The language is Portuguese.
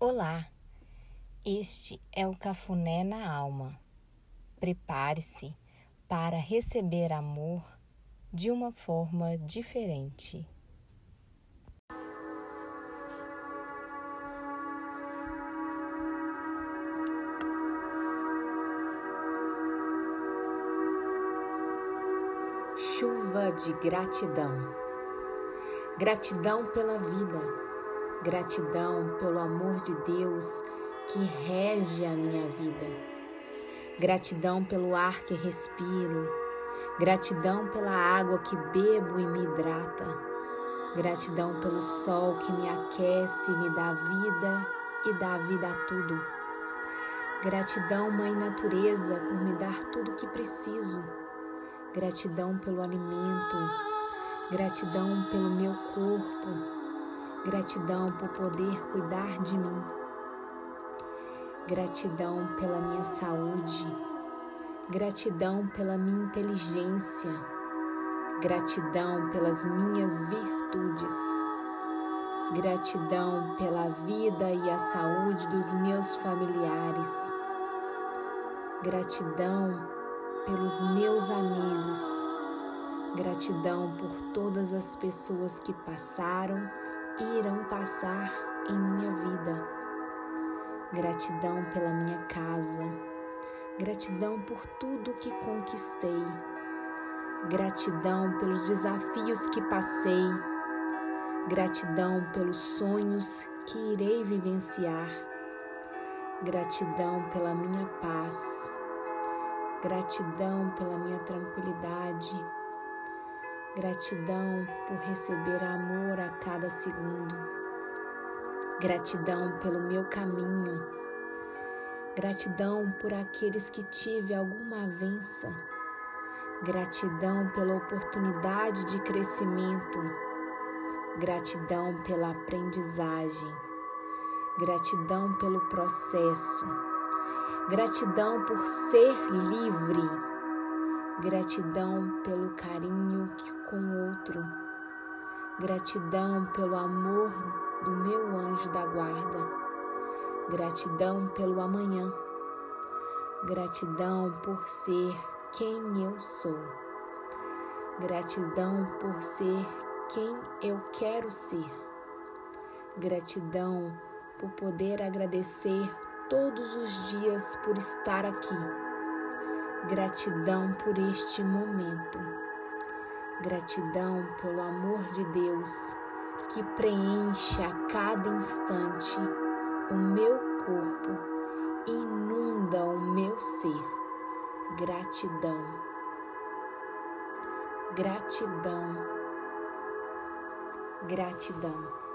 Olá, este é o Cafuné na Alma. Prepare-se para receber amor de uma forma diferente. Chuva de gratidão. Gratidão pela vida Gratidão pelo amor de Deus que rege a minha vida. Gratidão pelo ar que respiro. Gratidão pela água que bebo e me hidrata. Gratidão pelo sol que me aquece, me dá vida e dá vida a tudo. Gratidão, Mãe Natureza, por me dar tudo o que preciso. Gratidão pelo alimento. Gratidão pelo meu corpo Gratidão por poder cuidar de mim. Gratidão pela minha saúde. Gratidão pela minha inteligência. Gratidão pelas minhas virtudes. Gratidão pela vida e a saúde dos meus familiares. Gratidão pelos meus amigos. Gratidão por todas as pessoas que passaram irão passar em minha vida. Gratidão pela minha casa, gratidão por tudo que conquistei, gratidão pelos desafios que passei, gratidão pelos sonhos que irei vivenciar, gratidão pela minha paz, gratidão pela minha tranquilidade Gratidão por receber amor a cada segundo. Gratidão pelo meu caminho. Gratidão por aqueles que tive alguma avença. Gratidão pela oportunidade de crescimento. Gratidão pela aprendizagem. Gratidão pelo processo. Gratidão por ser livre Gratidão pelo carinho com o outro. Gratidão pelo amor do meu anjo da guarda. Gratidão pelo amanhã. Gratidão por ser quem eu sou. Gratidão por ser quem eu quero ser. Gratidão por poder agradecer todos os dias por estar aqui Gratidão por este momento. Gratidão pelo amor de Deus que preenche a cada instante o meu corpo e inunda o meu ser. Gratidão. Gratidão. Gratidão.